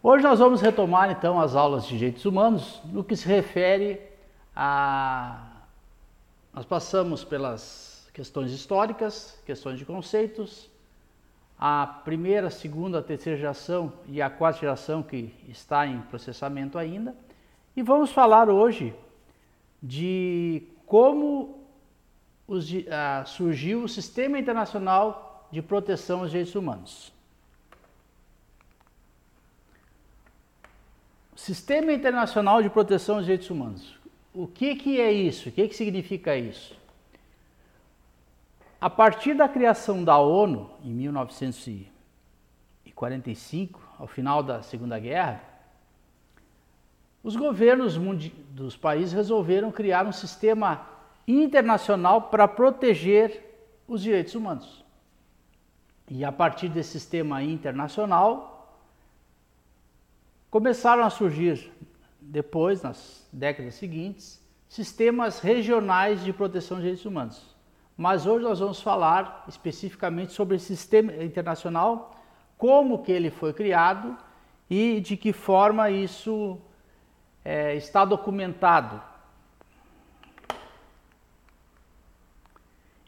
Hoje nós vamos retomar então as aulas de direitos humanos no que se refere a. Nós passamos pelas questões históricas, questões de conceitos, a primeira, segunda, terceira geração e a quarta geração que está em processamento ainda. E vamos falar hoje de como os, uh, surgiu o Sistema Internacional de Proteção aos Direitos Humanos. Sistema Internacional de Proteção aos Direitos Humanos. O que, que é isso? O que, que significa isso? A partir da criação da ONU, em 1945, ao final da Segunda Guerra, os governos dos países resolveram criar um sistema internacional para proteger os direitos humanos. E a partir desse sistema internacional, começaram a surgir, depois, nas décadas seguintes, sistemas regionais de proteção de direitos humanos. Mas hoje nós vamos falar especificamente sobre esse sistema internacional, como que ele foi criado e de que forma isso é, está documentado.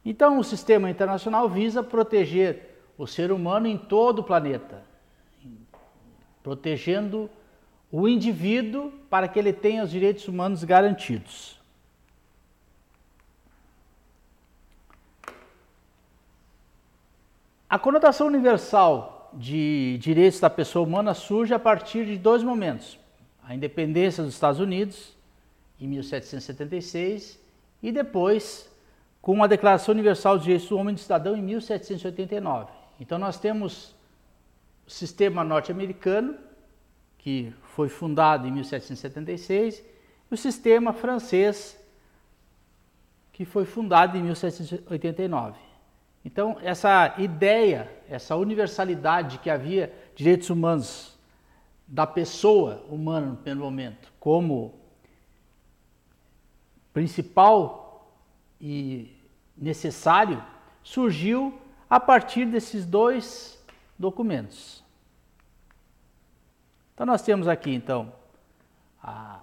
Então, o sistema internacional visa proteger o ser humano em todo o planeta, protegendo o indivíduo para que ele tenha os direitos humanos garantidos. A conotação universal de direitos da pessoa humana surge a partir de dois momentos a independência dos Estados Unidos, em 1776, e depois com a Declaração Universal dos Direitos do Homem e do Cidadão, em 1789. Então, nós temos sistema norte-americano, que foi fundado em 1776, e o sistema francês, que foi fundado em 1789. Então, essa ideia, essa universalidade que havia direitos humanos da pessoa humana no primeiro momento como principal e necessário surgiu a partir desses dois documentos. Então nós temos aqui então a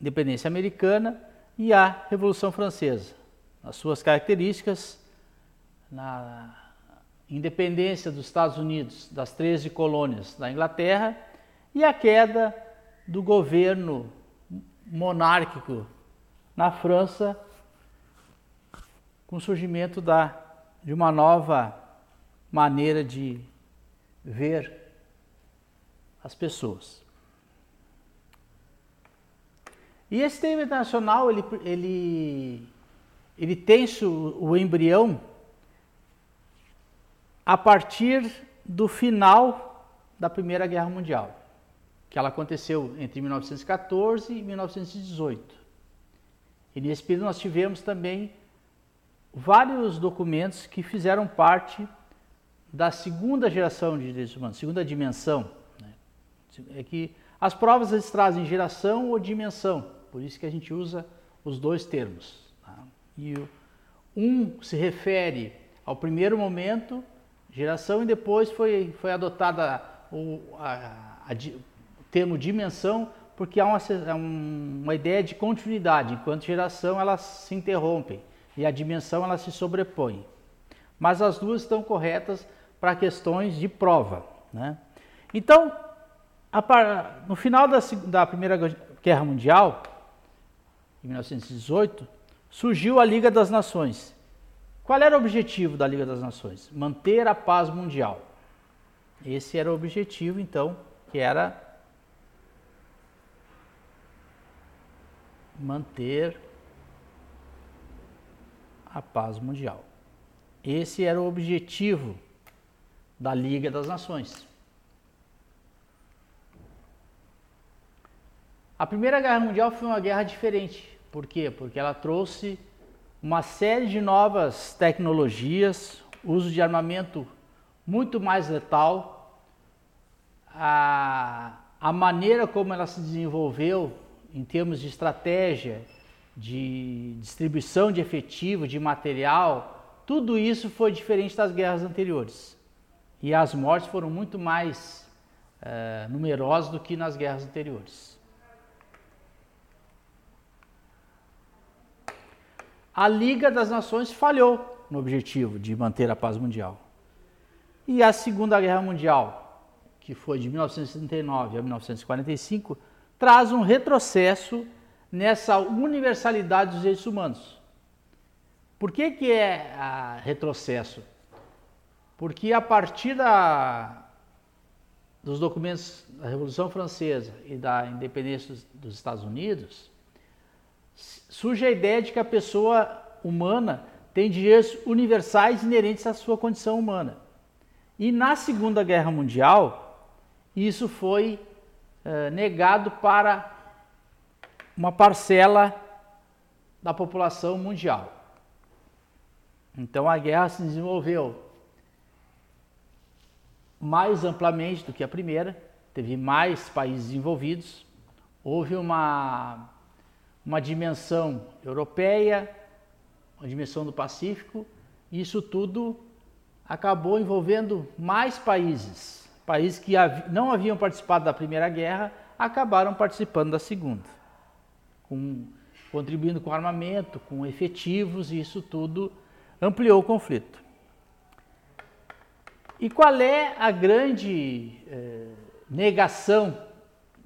independência americana e a Revolução Francesa, as suas características na independência dos Estados Unidos das 13 colônias da Inglaterra e a queda do governo monárquico na França com o surgimento da, de uma nova maneira de ver as pessoas. E esse tema internacional, ele, ele, ele tem o embrião a partir do final da Primeira Guerra Mundial, que ela aconteceu entre 1914 e 1918. E nesse período nós tivemos também vários documentos que fizeram parte da segunda geração de direitos humanos, segunda dimensão. Né? É que as provas eles trazem geração ou dimensão, por isso que a gente usa os dois termos. Tá? E um se refere ao primeiro momento geração e depois foi, foi adotada o, a, a, o termo dimensão porque há uma, uma ideia de continuidade, enquanto geração elas se interrompem e a dimensão ela se sobrepõe. Mas as duas estão corretas para questões de prova. Né? Então, a, no final da, da Primeira Guerra Mundial, em 1918, surgiu a Liga das Nações, qual era o objetivo da Liga das Nações? Manter a paz mundial. Esse era o objetivo, então, que era manter a paz mundial. Esse era o objetivo da Liga das Nações. A Primeira Guerra Mundial foi uma guerra diferente. Por quê? Porque ela trouxe uma série de novas tecnologias, uso de armamento muito mais letal, a, a maneira como ela se desenvolveu em termos de estratégia, de distribuição de efetivo, de material, tudo isso foi diferente das guerras anteriores. E as mortes foram muito mais é, numerosos do que nas guerras anteriores. A Liga das Nações falhou no objetivo de manter a paz mundial. E a Segunda Guerra Mundial, que foi de 1939 a 1945, traz um retrocesso nessa universalidade dos direitos humanos. Por que, que é retrocesso? Porque a partir da, dos documentos da Revolução Francesa e da independência dos, dos Estados Unidos, surge a ideia de que a pessoa humana tem direitos universais inerentes à sua condição humana. E na Segunda Guerra Mundial, isso foi eh, negado para uma parcela da população mundial. Então a guerra se desenvolveu mais amplamente do que a primeira, teve mais países envolvidos, houve uma, uma dimensão europeia, uma dimensão do Pacífico, e isso tudo acabou envolvendo mais países. Países que não haviam participado da Primeira Guerra acabaram participando da Segunda, com, contribuindo com armamento, com efetivos, e isso tudo ampliou o conflito. E qual é a grande eh, negação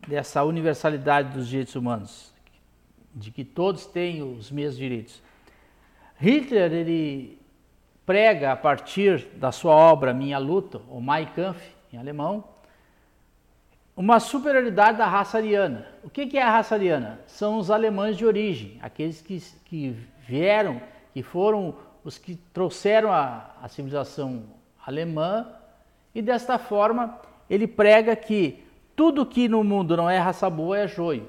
dessa universalidade dos direitos humanos? De que todos têm os mesmos direitos. Hitler, ele prega a partir da sua obra Minha Luta, ou Mein Kampf, em alemão, uma superioridade da raça ariana. O que é a raça ariana? São os alemães de origem, aqueles que, que vieram, que foram os que trouxeram a, a civilização alemã, e desta forma ele prega que tudo que no mundo não é raça boa é joio.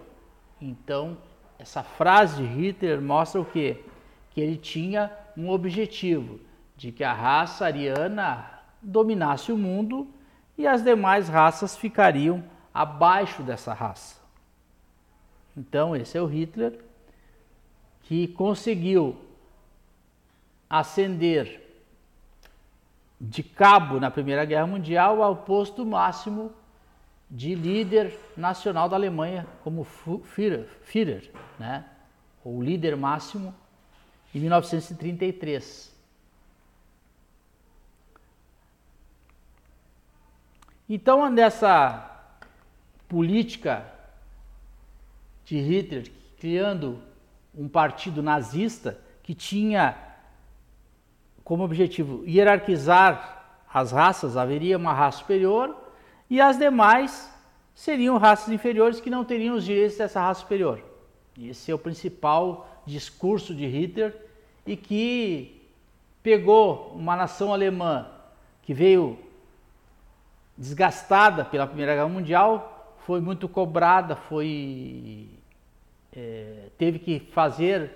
Então, essa frase de Hitler mostra o quê? Que ele tinha um objetivo de que a raça ariana dominasse o mundo e as demais raças ficariam abaixo dessa raça. Então, esse é o Hitler que conseguiu ascender de cabo na Primeira Guerra Mundial ao posto máximo de líder nacional da Alemanha como Führer, Führer né? ou líder máximo, em 1933. Então, nessa política de Hitler, criando um partido nazista que tinha como objetivo hierarquizar as raças, haveria uma raça superior e as demais seriam raças inferiores que não teriam os direitos dessa raça superior. Esse é o principal discurso de Hitler e que pegou uma nação alemã que veio desgastada pela Primeira Guerra Mundial, foi muito cobrada, foi é, teve que fazer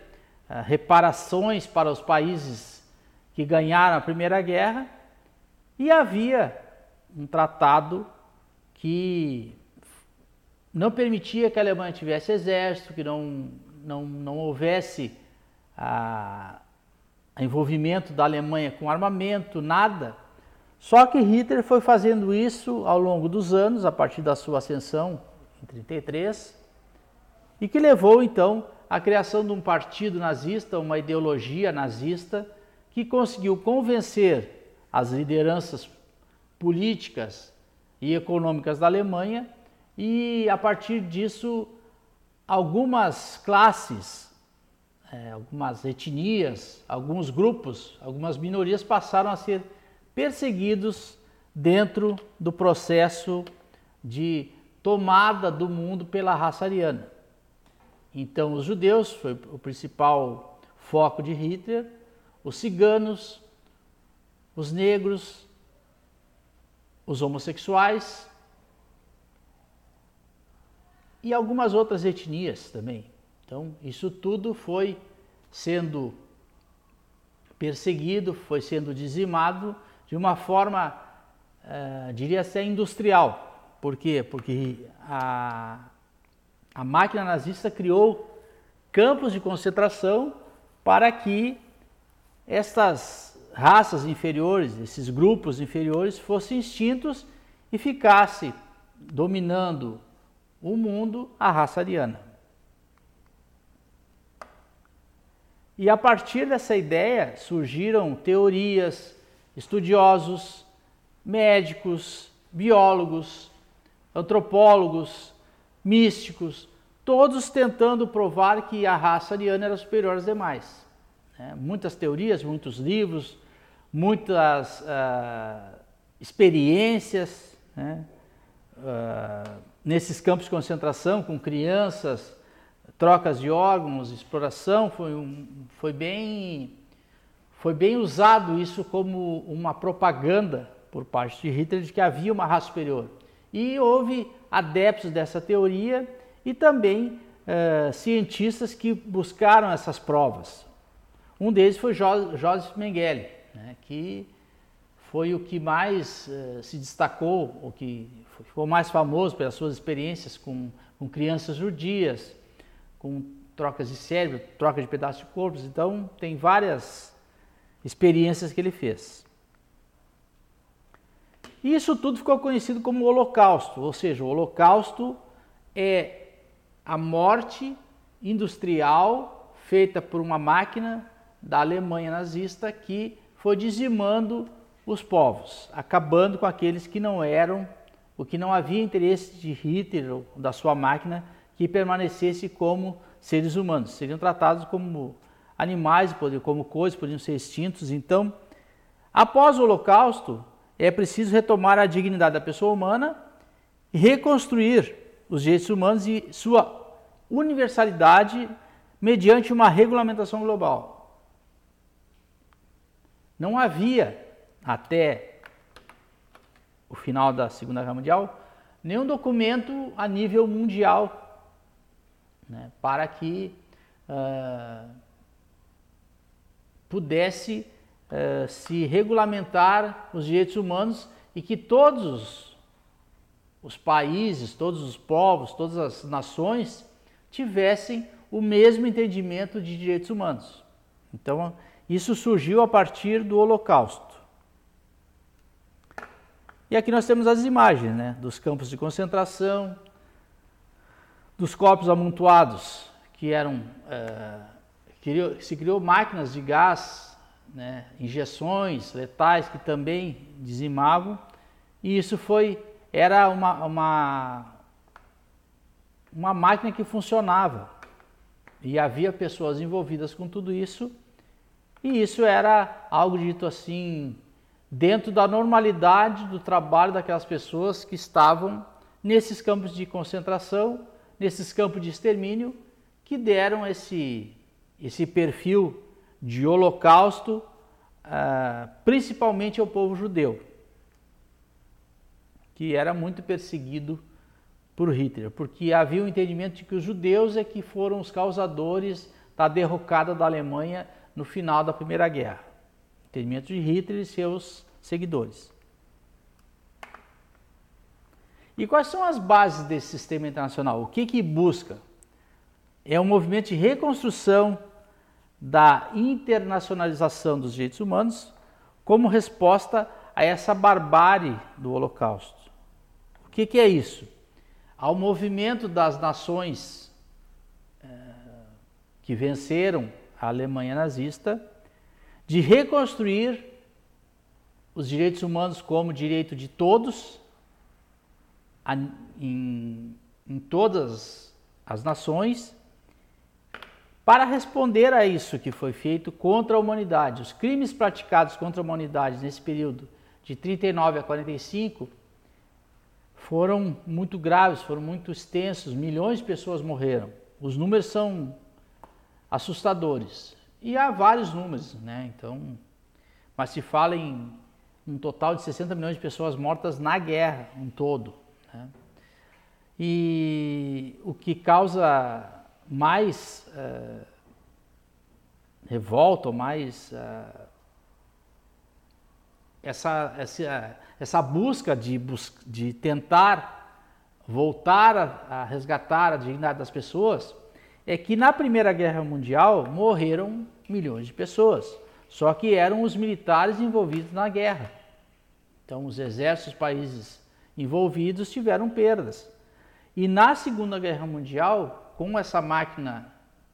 é, reparações para os países que ganharam a Primeira Guerra e havia um tratado que não permitia que a Alemanha tivesse exército, que não, não, não houvesse a, a envolvimento da Alemanha com armamento, nada. Só que Hitler foi fazendo isso ao longo dos anos, a partir da sua ascensão em 33, e que levou então à criação de um partido nazista, uma ideologia nazista, que conseguiu convencer as lideranças políticas e econômicas da Alemanha e a partir disso algumas classes, é, algumas etnias, alguns grupos, algumas minorias passaram a ser perseguidos dentro do processo de tomada do mundo pela raça ariana. Então, os judeus foi o principal foco de Hitler os ciganos, os negros, os homossexuais e algumas outras etnias também. Então, isso tudo foi sendo perseguido, foi sendo dizimado de uma forma, uh, diria ser industrial. Por quê? Porque a, a máquina nazista criou campos de concentração para que estas raças inferiores, esses grupos inferiores, fossem extintos e ficasse dominando o mundo a raça ariana. E a partir dessa ideia surgiram teorias, estudiosos, médicos, biólogos, antropólogos, místicos, todos tentando provar que a raça ariana era superior às demais. É, muitas teorias, muitos livros, muitas uh, experiências né? uh, nesses campos de concentração com crianças, trocas de órgãos, exploração, foi, um, foi, bem, foi bem usado isso como uma propaganda por parte de Hitler de que havia uma raça superior. E houve adeptos dessa teoria e também uh, cientistas que buscaram essas provas. Um deles foi jo Joseph Mengele, né, que foi o que mais uh, se destacou, o que ficou mais famoso pelas suas experiências com, com crianças judias, com trocas de cérebro, troca de pedaços de corpos. Então, tem várias experiências que ele fez. Isso tudo ficou conhecido como Holocausto, ou seja, o Holocausto é a morte industrial feita por uma máquina da Alemanha nazista que foi dizimando os povos, acabando com aqueles que não eram, o que não havia interesse de Hitler ou da sua máquina que permanecesse como seres humanos, seriam tratados como animais, como coisas, podiam ser extintos. Então, após o Holocausto, é preciso retomar a dignidade da pessoa humana e reconstruir os direitos humanos e sua universalidade mediante uma regulamentação global. Não havia, até o final da Segunda Guerra Mundial, nenhum documento a nível mundial né, para que uh, pudesse uh, se regulamentar os direitos humanos e que todos os países, todos os povos, todas as nações tivessem o mesmo entendimento de direitos humanos. Então, isso surgiu a partir do Holocausto. E aqui nós temos as imagens né, dos campos de concentração, dos corpos amontoados, que eram. É, criou, se criou máquinas de gás, né, injeções letais que também dizimavam, e isso foi. Era uma, uma, uma máquina que funcionava. E havia pessoas envolvidas com tudo isso e isso era algo dito assim, dentro da normalidade do trabalho daquelas pessoas que estavam nesses campos de concentração, nesses campos de extermínio, que deram esse, esse perfil de holocausto, uh, principalmente ao povo judeu, que era muito perseguido por Hitler, porque havia o um entendimento de que os judeus é que foram os causadores da derrocada da Alemanha no final da Primeira Guerra. Entendimento de Hitler e seus seguidores. E quais são as bases desse sistema internacional? O que, que busca? É um movimento de reconstrução da internacionalização dos direitos humanos como resposta a essa barbárie do Holocausto. O que, que é isso? Ao movimento das nações é, que venceram a Alemanha nazista de reconstruir os direitos humanos como direito de todos em, em todas as nações para responder a isso que foi feito contra a humanidade. Os crimes praticados contra a humanidade nesse período de 39 a 45 foram muito graves, foram muito extensos, milhões de pessoas morreram. Os números são assustadores. E há vários números, né? Então, mas se fala em um total de 60 milhões de pessoas mortas na guerra, um todo. Né? E o que causa mais uh, revolta, ou mais uh, essa, essa, essa busca de, de tentar voltar a, a resgatar a dignidade das pessoas, é que na Primeira Guerra Mundial morreram milhões de pessoas, só que eram os militares envolvidos na guerra. Então, os exércitos países envolvidos tiveram perdas. E na Segunda Guerra Mundial, com essa máquina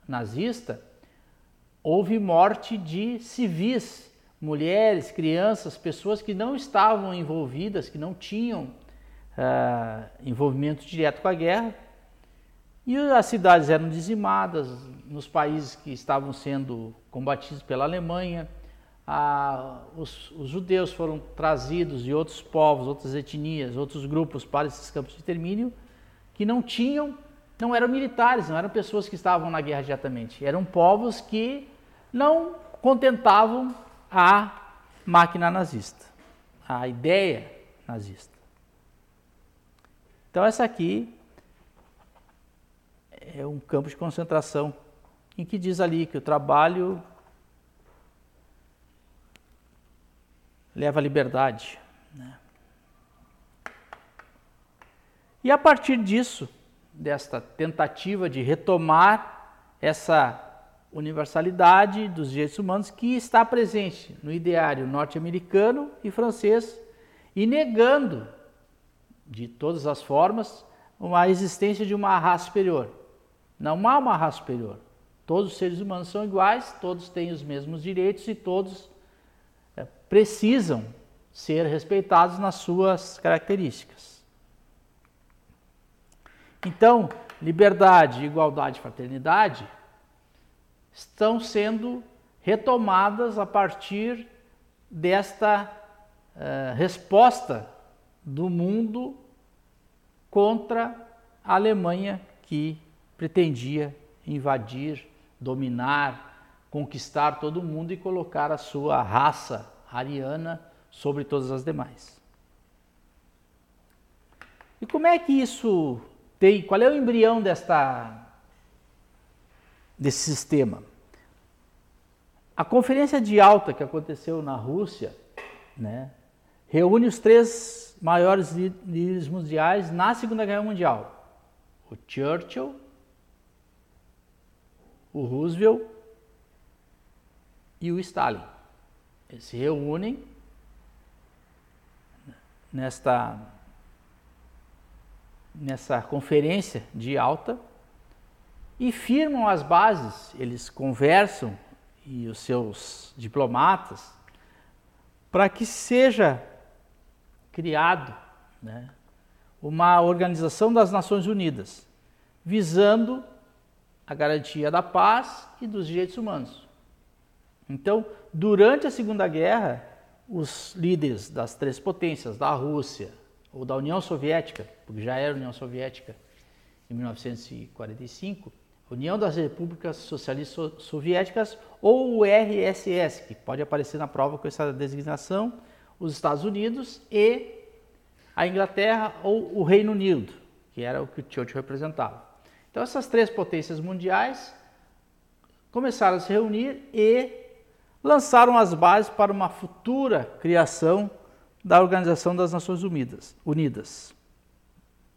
nazista, houve morte de civis, mulheres, crianças, pessoas que não estavam envolvidas, que não tinham uh, envolvimento direto com a guerra. E as cidades eram dizimadas nos países que estavam sendo combatidos pela Alemanha. Os, os, judeus foram trazidos e outros povos, outras etnias, outros grupos para esses campos de extermínio que não tinham, não eram militares, não eram pessoas que estavam na guerra diretamente, eram povos que não contentavam a máquina nazista, a ideia nazista. Então essa aqui é um campo de concentração em que diz ali que o trabalho leva à liberdade. Né? E a partir disso, desta tentativa de retomar essa universalidade dos direitos humanos que está presente no ideário norte-americano e francês e negando de todas as formas a existência de uma raça superior. Não há uma raça superior. Todos os seres humanos são iguais, todos têm os mesmos direitos e todos é, precisam ser respeitados nas suas características. Então, liberdade, igualdade e fraternidade estão sendo retomadas a partir desta uh, resposta do mundo contra a Alemanha que pretendia invadir, dominar, conquistar todo mundo e colocar a sua raça ariana sobre todas as demais. E como é que isso tem, qual é o embrião desta desse sistema? A conferência de alta que aconteceu na Rússia, né, reúne os três maiores líderes mundiais na Segunda Guerra Mundial: o Churchill, o Roosevelt e o Stalin. Eles se reúnem nesta nessa conferência de alta e firmam as bases, eles conversam e os seus diplomatas para que seja criado né, uma organização das Nações Unidas visando a garantia da paz e dos direitos humanos. Então, durante a Segunda Guerra, os líderes das três potências, da Rússia ou da União Soviética, porque já era União Soviética em 1945, União das Repúblicas Socialistas Soviéticas ou o RSS, que pode aparecer na prova com essa designação, os Estados Unidos e a Inglaterra ou o Reino Unido, que era o que o Churchill representava. Então essas três potências mundiais começaram a se reunir e lançaram as bases para uma futura criação da Organização das Nações Unidas, Unidas.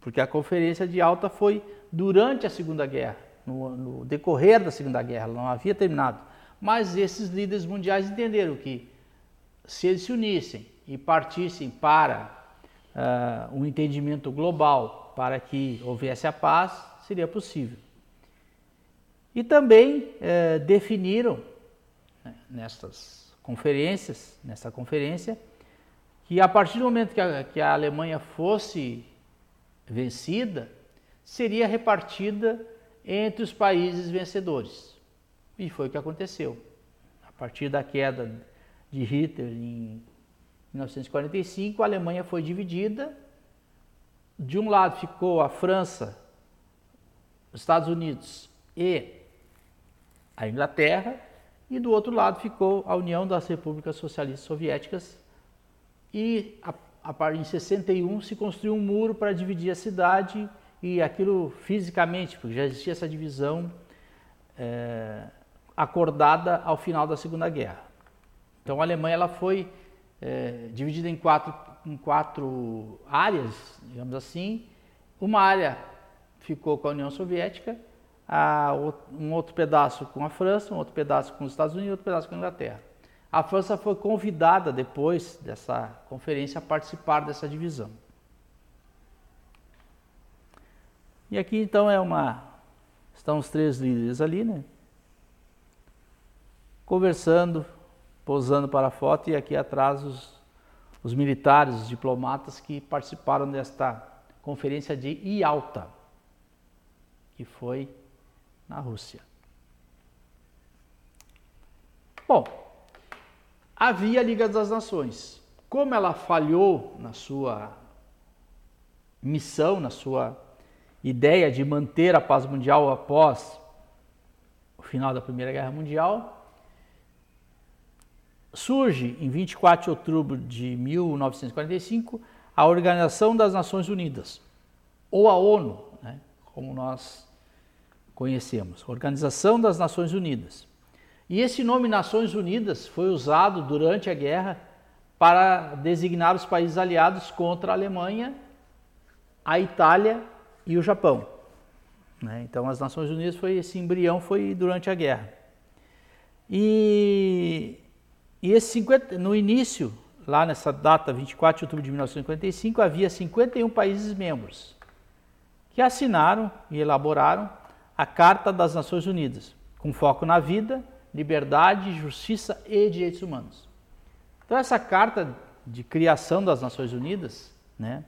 Porque a conferência de alta foi durante a Segunda Guerra, no, no decorrer da Segunda Guerra, não havia terminado. Mas esses líderes mundiais entenderam que se eles se unissem e partissem para uh, um entendimento global para que houvesse a paz, seria possível. E também uh, definiram né, nestas conferências, nessa conferência, que a partir do momento que a, que a Alemanha fosse vencida, seria repartida entre os países vencedores. E foi o que aconteceu. A partir da queda de Hitler em 1945, a Alemanha foi dividida. De um lado ficou a França, Estados Unidos e a Inglaterra, e do outro lado ficou a União das Repúblicas Socialistas Soviéticas e a, a, em 61 se construiu um muro para dividir a cidade e aquilo fisicamente, porque já existia essa divisão é, acordada ao final da Segunda Guerra. Então a Alemanha ela foi é, dividida em quatro, em quatro áreas, digamos assim. Uma área ficou com a União Soviética, a, um outro pedaço com a França, um outro pedaço com os Estados Unidos outro pedaço com a Inglaterra. A França foi convidada depois dessa conferência a participar dessa divisão. E aqui então é uma. Estão os três líderes ali, né? Conversando, posando para a foto, e aqui atrás os, os militares, os diplomatas que participaram desta conferência de Ialta, que foi na Rússia. Bom, havia a Liga das Nações. Como ela falhou na sua missão, na sua ideia de manter a paz mundial após o final da Primeira Guerra Mundial, surge em 24 de outubro de 1945 a Organização das Nações Unidas, ou a ONU, como nós conhecemos, Organização das Nações Unidas. E esse nome Nações Unidas foi usado durante a guerra para designar os países aliados contra a Alemanha, a Itália e o Japão. Né? Então, as Nações Unidas foi esse embrião foi durante a guerra. E, e esse 50, no início, lá nessa data, 24 de outubro de 1955, havia 51 países membros que assinaram e elaboraram a Carta das Nações Unidas, com foco na vida, liberdade, justiça e direitos humanos. Então essa carta de criação das Nações Unidas, né,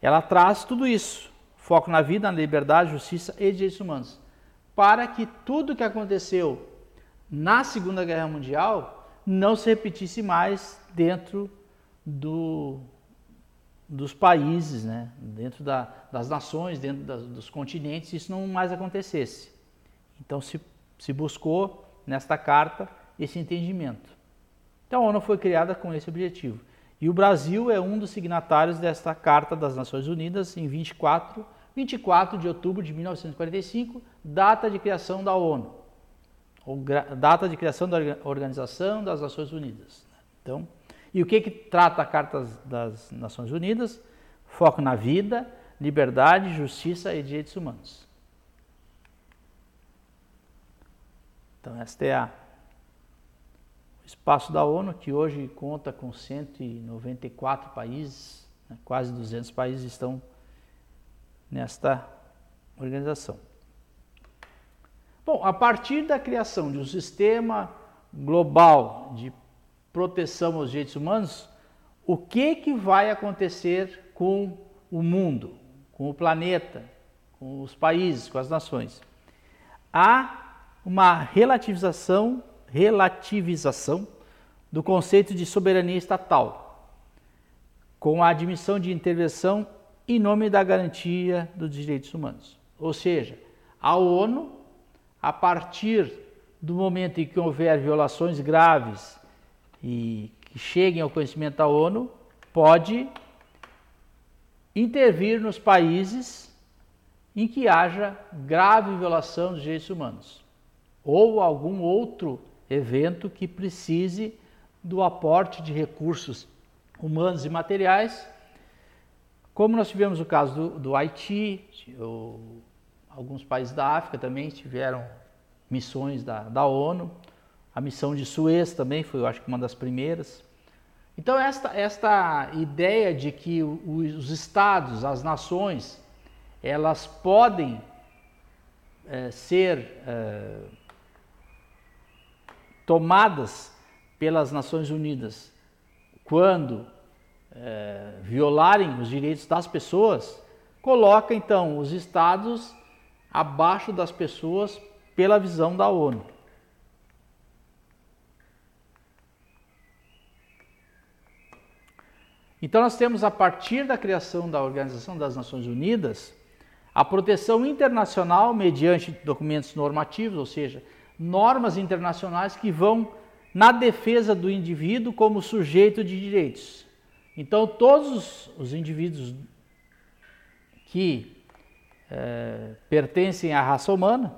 ela traz tudo isso, foco na vida, na liberdade, justiça e direitos humanos, para que tudo que aconteceu na Segunda Guerra Mundial não se repetisse mais dentro do, dos países, né, dentro da, das nações, dentro das, dos continentes, isso não mais acontecesse. Então se, se buscou nesta carta esse entendimento. Então a ONU foi criada com esse objetivo. E o Brasil é um dos signatários desta Carta das Nações Unidas em 24, 24 de outubro de 1945, data de criação da ONU, data de criação da Organização das Nações Unidas. Então, e o que, que trata a Carta das Nações Unidas? Foco na vida, liberdade, justiça e direitos humanos. Então, este é a, o espaço da ONU, que hoje conta com 194 países, né, quase 200 países estão nesta organização. Bom, a partir da criação de um sistema global de proteção aos direitos humanos, o que, que vai acontecer com o mundo, com o planeta, com os países, com as nações? Há uma relativização, relativização do conceito de soberania estatal, com a admissão de intervenção em nome da garantia dos direitos humanos. Ou seja, a ONU, a partir do momento em que houver violações graves e que cheguem ao conhecimento da ONU, pode intervir nos países em que haja grave violação dos direitos humanos ou algum outro evento que precise do aporte de recursos humanos e materiais, como nós tivemos o caso do, do Haiti, ou, alguns países da África também tiveram missões da, da ONU, a missão de Suez também foi, eu acho que uma das primeiras. Então esta, esta ideia de que os estados, as nações, elas podem é, ser é, tomadas pelas Nações Unidas quando é, violarem os direitos das pessoas, coloca então os estados abaixo das pessoas pela visão da ONU. Então nós temos a partir da criação da Organização das Nações Unidas a proteção internacional mediante documentos normativos, ou seja, normas internacionais que vão na defesa do indivíduo como sujeito de direitos. Então, todos os indivíduos que é, pertencem à raça humana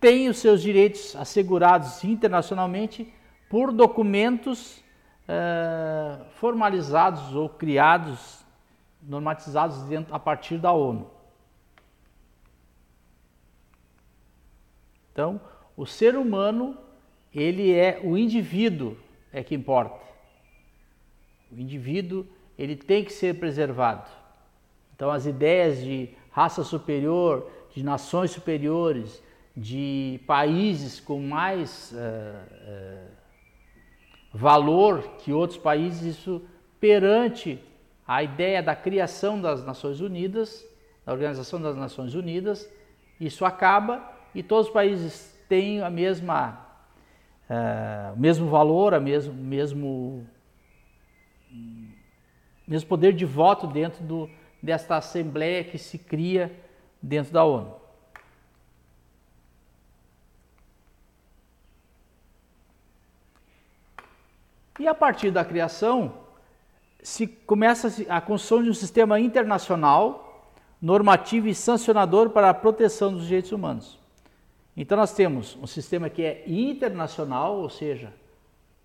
têm os seus direitos assegurados internacionalmente por documentos é, formalizados ou criados, normatizados dentro, a partir da ONU. Então, o ser humano, ele é o indivíduo é que importa. O indivíduo, ele tem que ser preservado. Então as ideias de raça superior, de nações superiores, de países com mais uh, uh, valor que outros países, isso perante a ideia da criação das Nações Unidas, da Organização das Nações Unidas, isso acaba e todos os países têm a mesma, uh, o mesmo valor, a mesmo, mesmo, mesmo poder de voto dentro do, desta assembleia que se cria dentro da ONU. E a partir da criação, se começa a construção de um sistema internacional, normativo e sancionador para a proteção dos direitos humanos. Então nós temos um sistema que é internacional, ou seja,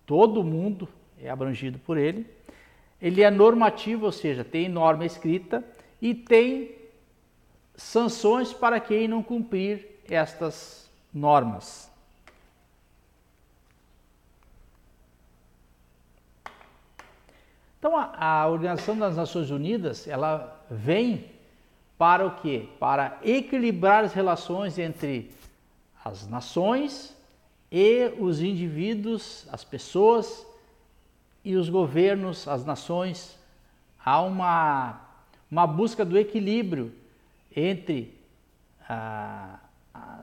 todo mundo é abrangido por ele. Ele é normativo, ou seja, tem norma escrita e tem sanções para quem não cumprir estas normas. Então a, a Organização das Nações Unidas, ela vem para o quê? Para equilibrar as relações entre as nações e os indivíduos, as pessoas e os governos, as nações. Há uma, uma busca do equilíbrio entre a, a,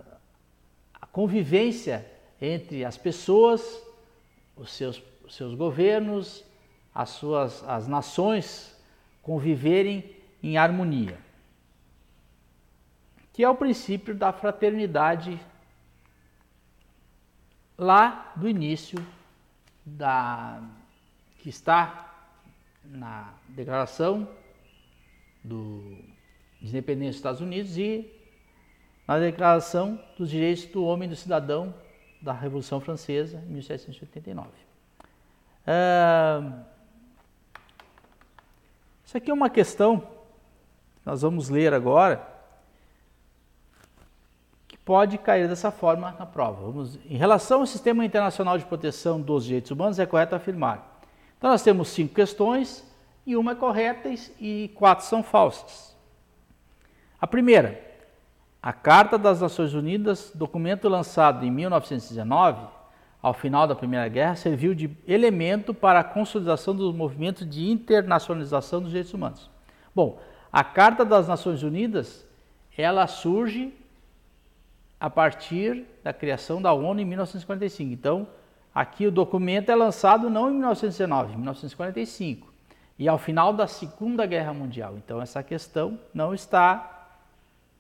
a convivência entre as pessoas, os seus, os seus governos, as suas as nações conviverem em harmonia. Que é o princípio da fraternidade lá do início da que está na Declaração do, de Independência dos Estados Unidos e na Declaração dos Direitos do Homem e do Cidadão da Revolução Francesa, em 1789. Uh, isso aqui é uma questão que nós vamos ler agora pode cair dessa forma na prova. Vamos, em relação ao Sistema Internacional de Proteção dos Direitos Humanos, é correto afirmar. Então, nós temos cinco questões e uma é correta e quatro são falsas. A primeira, a Carta das Nações Unidas, documento lançado em 1919, ao final da Primeira Guerra, serviu de elemento para a consolidação dos movimentos de internacionalização dos direitos humanos. Bom, a Carta das Nações Unidas, ela surge a partir da criação da ONU em 1945. Então, aqui o documento é lançado não em 1919, em 1945, e ao final da Segunda Guerra Mundial. Então, essa questão não está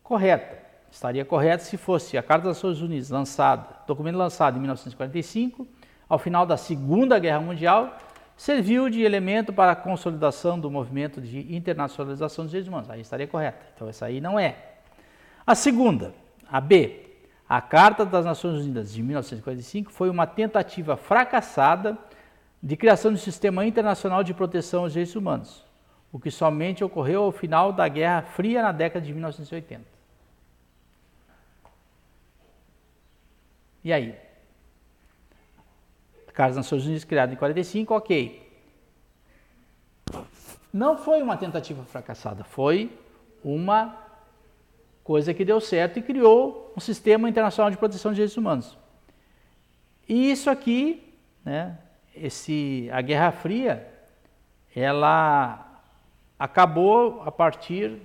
correta. Estaria correto se fosse a Carta das Nações Unidas lançada, documento lançado em 1945, ao final da Segunda Guerra Mundial, serviu de elemento para a consolidação do movimento de internacionalização dos direitos humanos. Aí estaria correta. Então, essa aí não é. A segunda, a B, a Carta das Nações Unidas de 1945 foi uma tentativa fracassada de criação de um sistema internacional de proteção aos direitos humanos, o que somente ocorreu ao final da Guerra Fria na década de 1980. E aí? Das Nações Unidas criada em 1945, ok. Não foi uma tentativa fracassada, foi uma coisa que deu certo e criou um sistema internacional de proteção de direitos humanos. E isso aqui, né, esse, a Guerra Fria, ela acabou a partir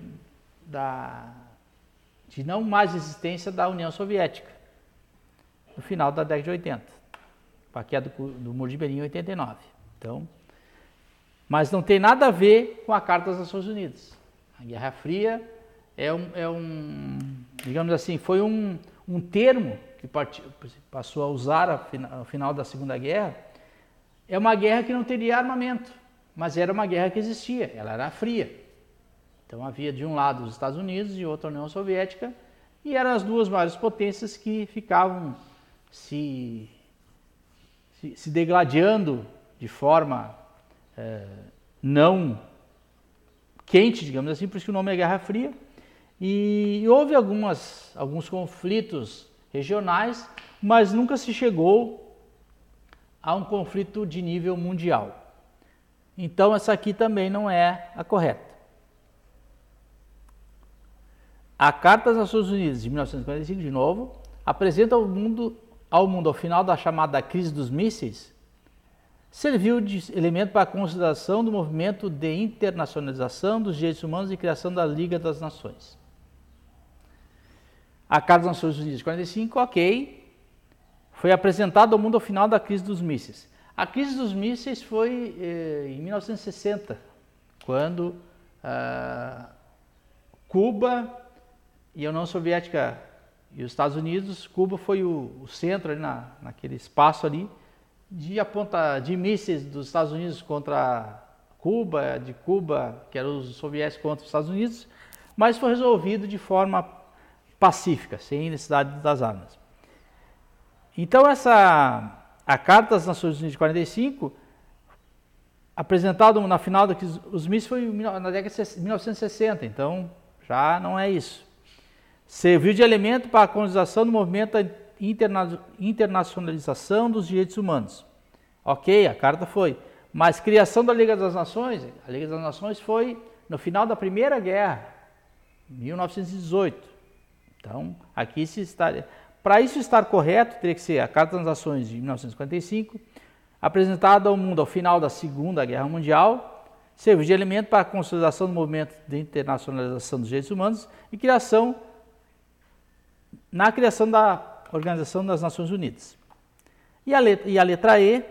da, de não mais existência da União Soviética, no final da década de 80, com a queda do, do Muro de Berlim em 89. Então, mas não tem nada a ver com a Carta das Nações Unidas. A Guerra Fria é um, é um digamos assim, foi um, um termo que partiu, passou a usar ao final da Segunda Guerra. É uma guerra que não teria armamento, mas era uma guerra que existia, ela era fria. Então havia de um lado os Estados Unidos e outro a União Soviética, e eram as duas maiores potências que ficavam se, se, se degladiando de forma é, não quente, digamos assim, por isso que o nome é Guerra Fria. E houve algumas, alguns conflitos regionais, mas nunca se chegou a um conflito de nível mundial. Então, essa aqui também não é a correta. A Carta das Nações Unidas de 1945, de novo, apresenta ao mundo, ao mundo, ao final da chamada crise dos mísseis, serviu de elemento para a consideração do movimento de internacionalização dos direitos humanos e criação da Liga das Nações. A Carta das Nações Unidas de 45, ok, foi apresentada ao mundo ao final da crise dos mísseis. A crise dos mísseis foi eh, em 1960, quando ah, Cuba e a União Soviética e os Estados Unidos, Cuba foi o, o centro ali na, naquele espaço ali de aponta de mísseis dos Estados Unidos contra Cuba, de Cuba, que eram os soviéticos contra os Estados Unidos, mas foi resolvido de forma pacífica, sem necessidade das armas. Então essa a Carta das Nações Unidas de 45, apresentado na final dos os mísseis foi na década de 1960, então já não é isso. Serviu de elemento para a colonização do movimento da interna, internacionalização dos direitos humanos. Ok, a carta foi. Mas criação da Liga das Nações, a Liga das Nações foi no final da Primeira Guerra, 1918. Então, aqui se está. Para isso estar correto, teria que ser a Carta das Nações de 1945, apresentada ao mundo ao final da Segunda Guerra Mundial, serviu de elemento para a consolidação do movimento de internacionalização dos direitos humanos e criação na criação da Organização das Nações Unidas. E a letra, e a letra E,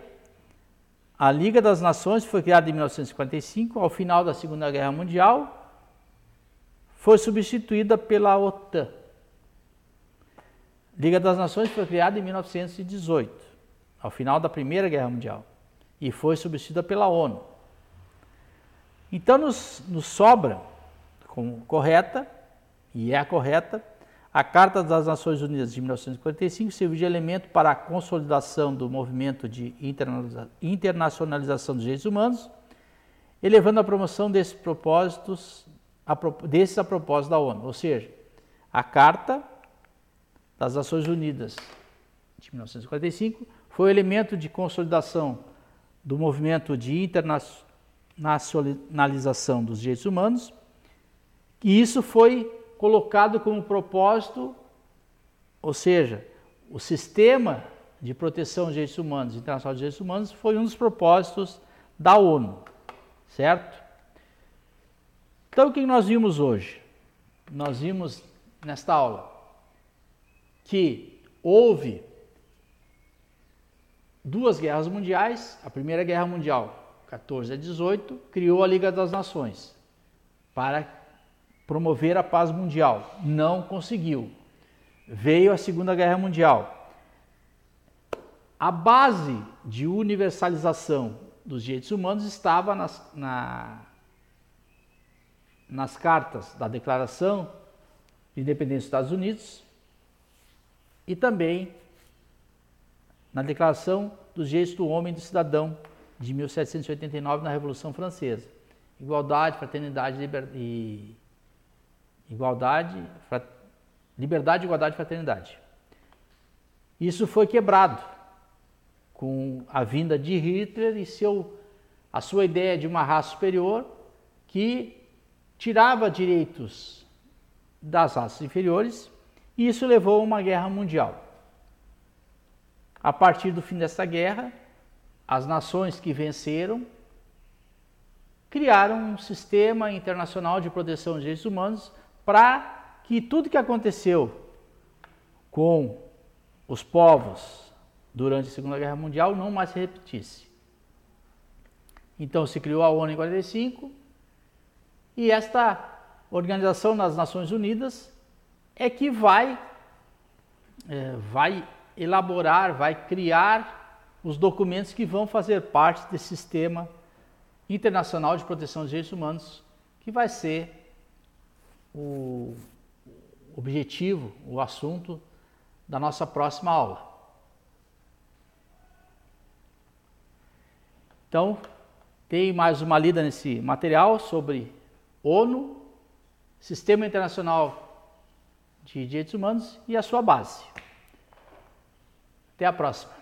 a Liga das Nações foi criada em 1955, ao final da Segunda Guerra Mundial, foi substituída pela OTAN. Liga das Nações foi criada em 1918, ao final da Primeira Guerra Mundial, e foi substituída pela ONU. Então nos, nos sobra, como correta, e é a correta, a Carta das Nações Unidas de 1945 serviu de elemento para a consolidação do movimento de internacionalização dos direitos humanos, elevando a promoção desses propósitos, desses a propósito da ONU. Ou seja, a Carta das Nações Unidas de 1945 foi o elemento de consolidação do movimento de internacionalização dos direitos humanos, e isso foi colocado como propósito, ou seja, o sistema de proteção dos direitos humanos, internacional dos direitos humanos, foi um dos propósitos da ONU, certo? Então, o que nós vimos hoje? Nós vimos nesta aula que houve duas guerras mundiais. A Primeira Guerra Mundial, 14 a 18, criou a Liga das Nações para promover a paz mundial. Não conseguiu. Veio a Segunda Guerra Mundial. A base de universalização dos direitos humanos estava nas, na, nas cartas da Declaração de Independência dos Estados Unidos e também na Declaração dos Direitos do Homem e do Cidadão de 1789 na Revolução Francesa. Igualdade, fraternidade e Igualdade, liberdade, igualdade e fraternidade. Isso foi quebrado com a vinda de Hitler e seu, a sua ideia de uma raça superior que tirava direitos das raças inferiores e isso levou a uma guerra mundial. A partir do fim dessa guerra, as nações que venceram criaram um sistema internacional de proteção dos direitos humanos para que tudo que aconteceu com os povos durante a Segunda Guerra Mundial não mais se repetisse. Então se criou a ONU em 45 e esta Organização das Nações Unidas é que vai, é, vai elaborar, vai criar os documentos que vão fazer parte desse sistema internacional de proteção dos direitos humanos, que vai ser o objetivo, o assunto da nossa próxima aula. Então, tem mais uma lida nesse material sobre ONU, Sistema Internacional de Direitos Humanos e a sua base. Até a próxima.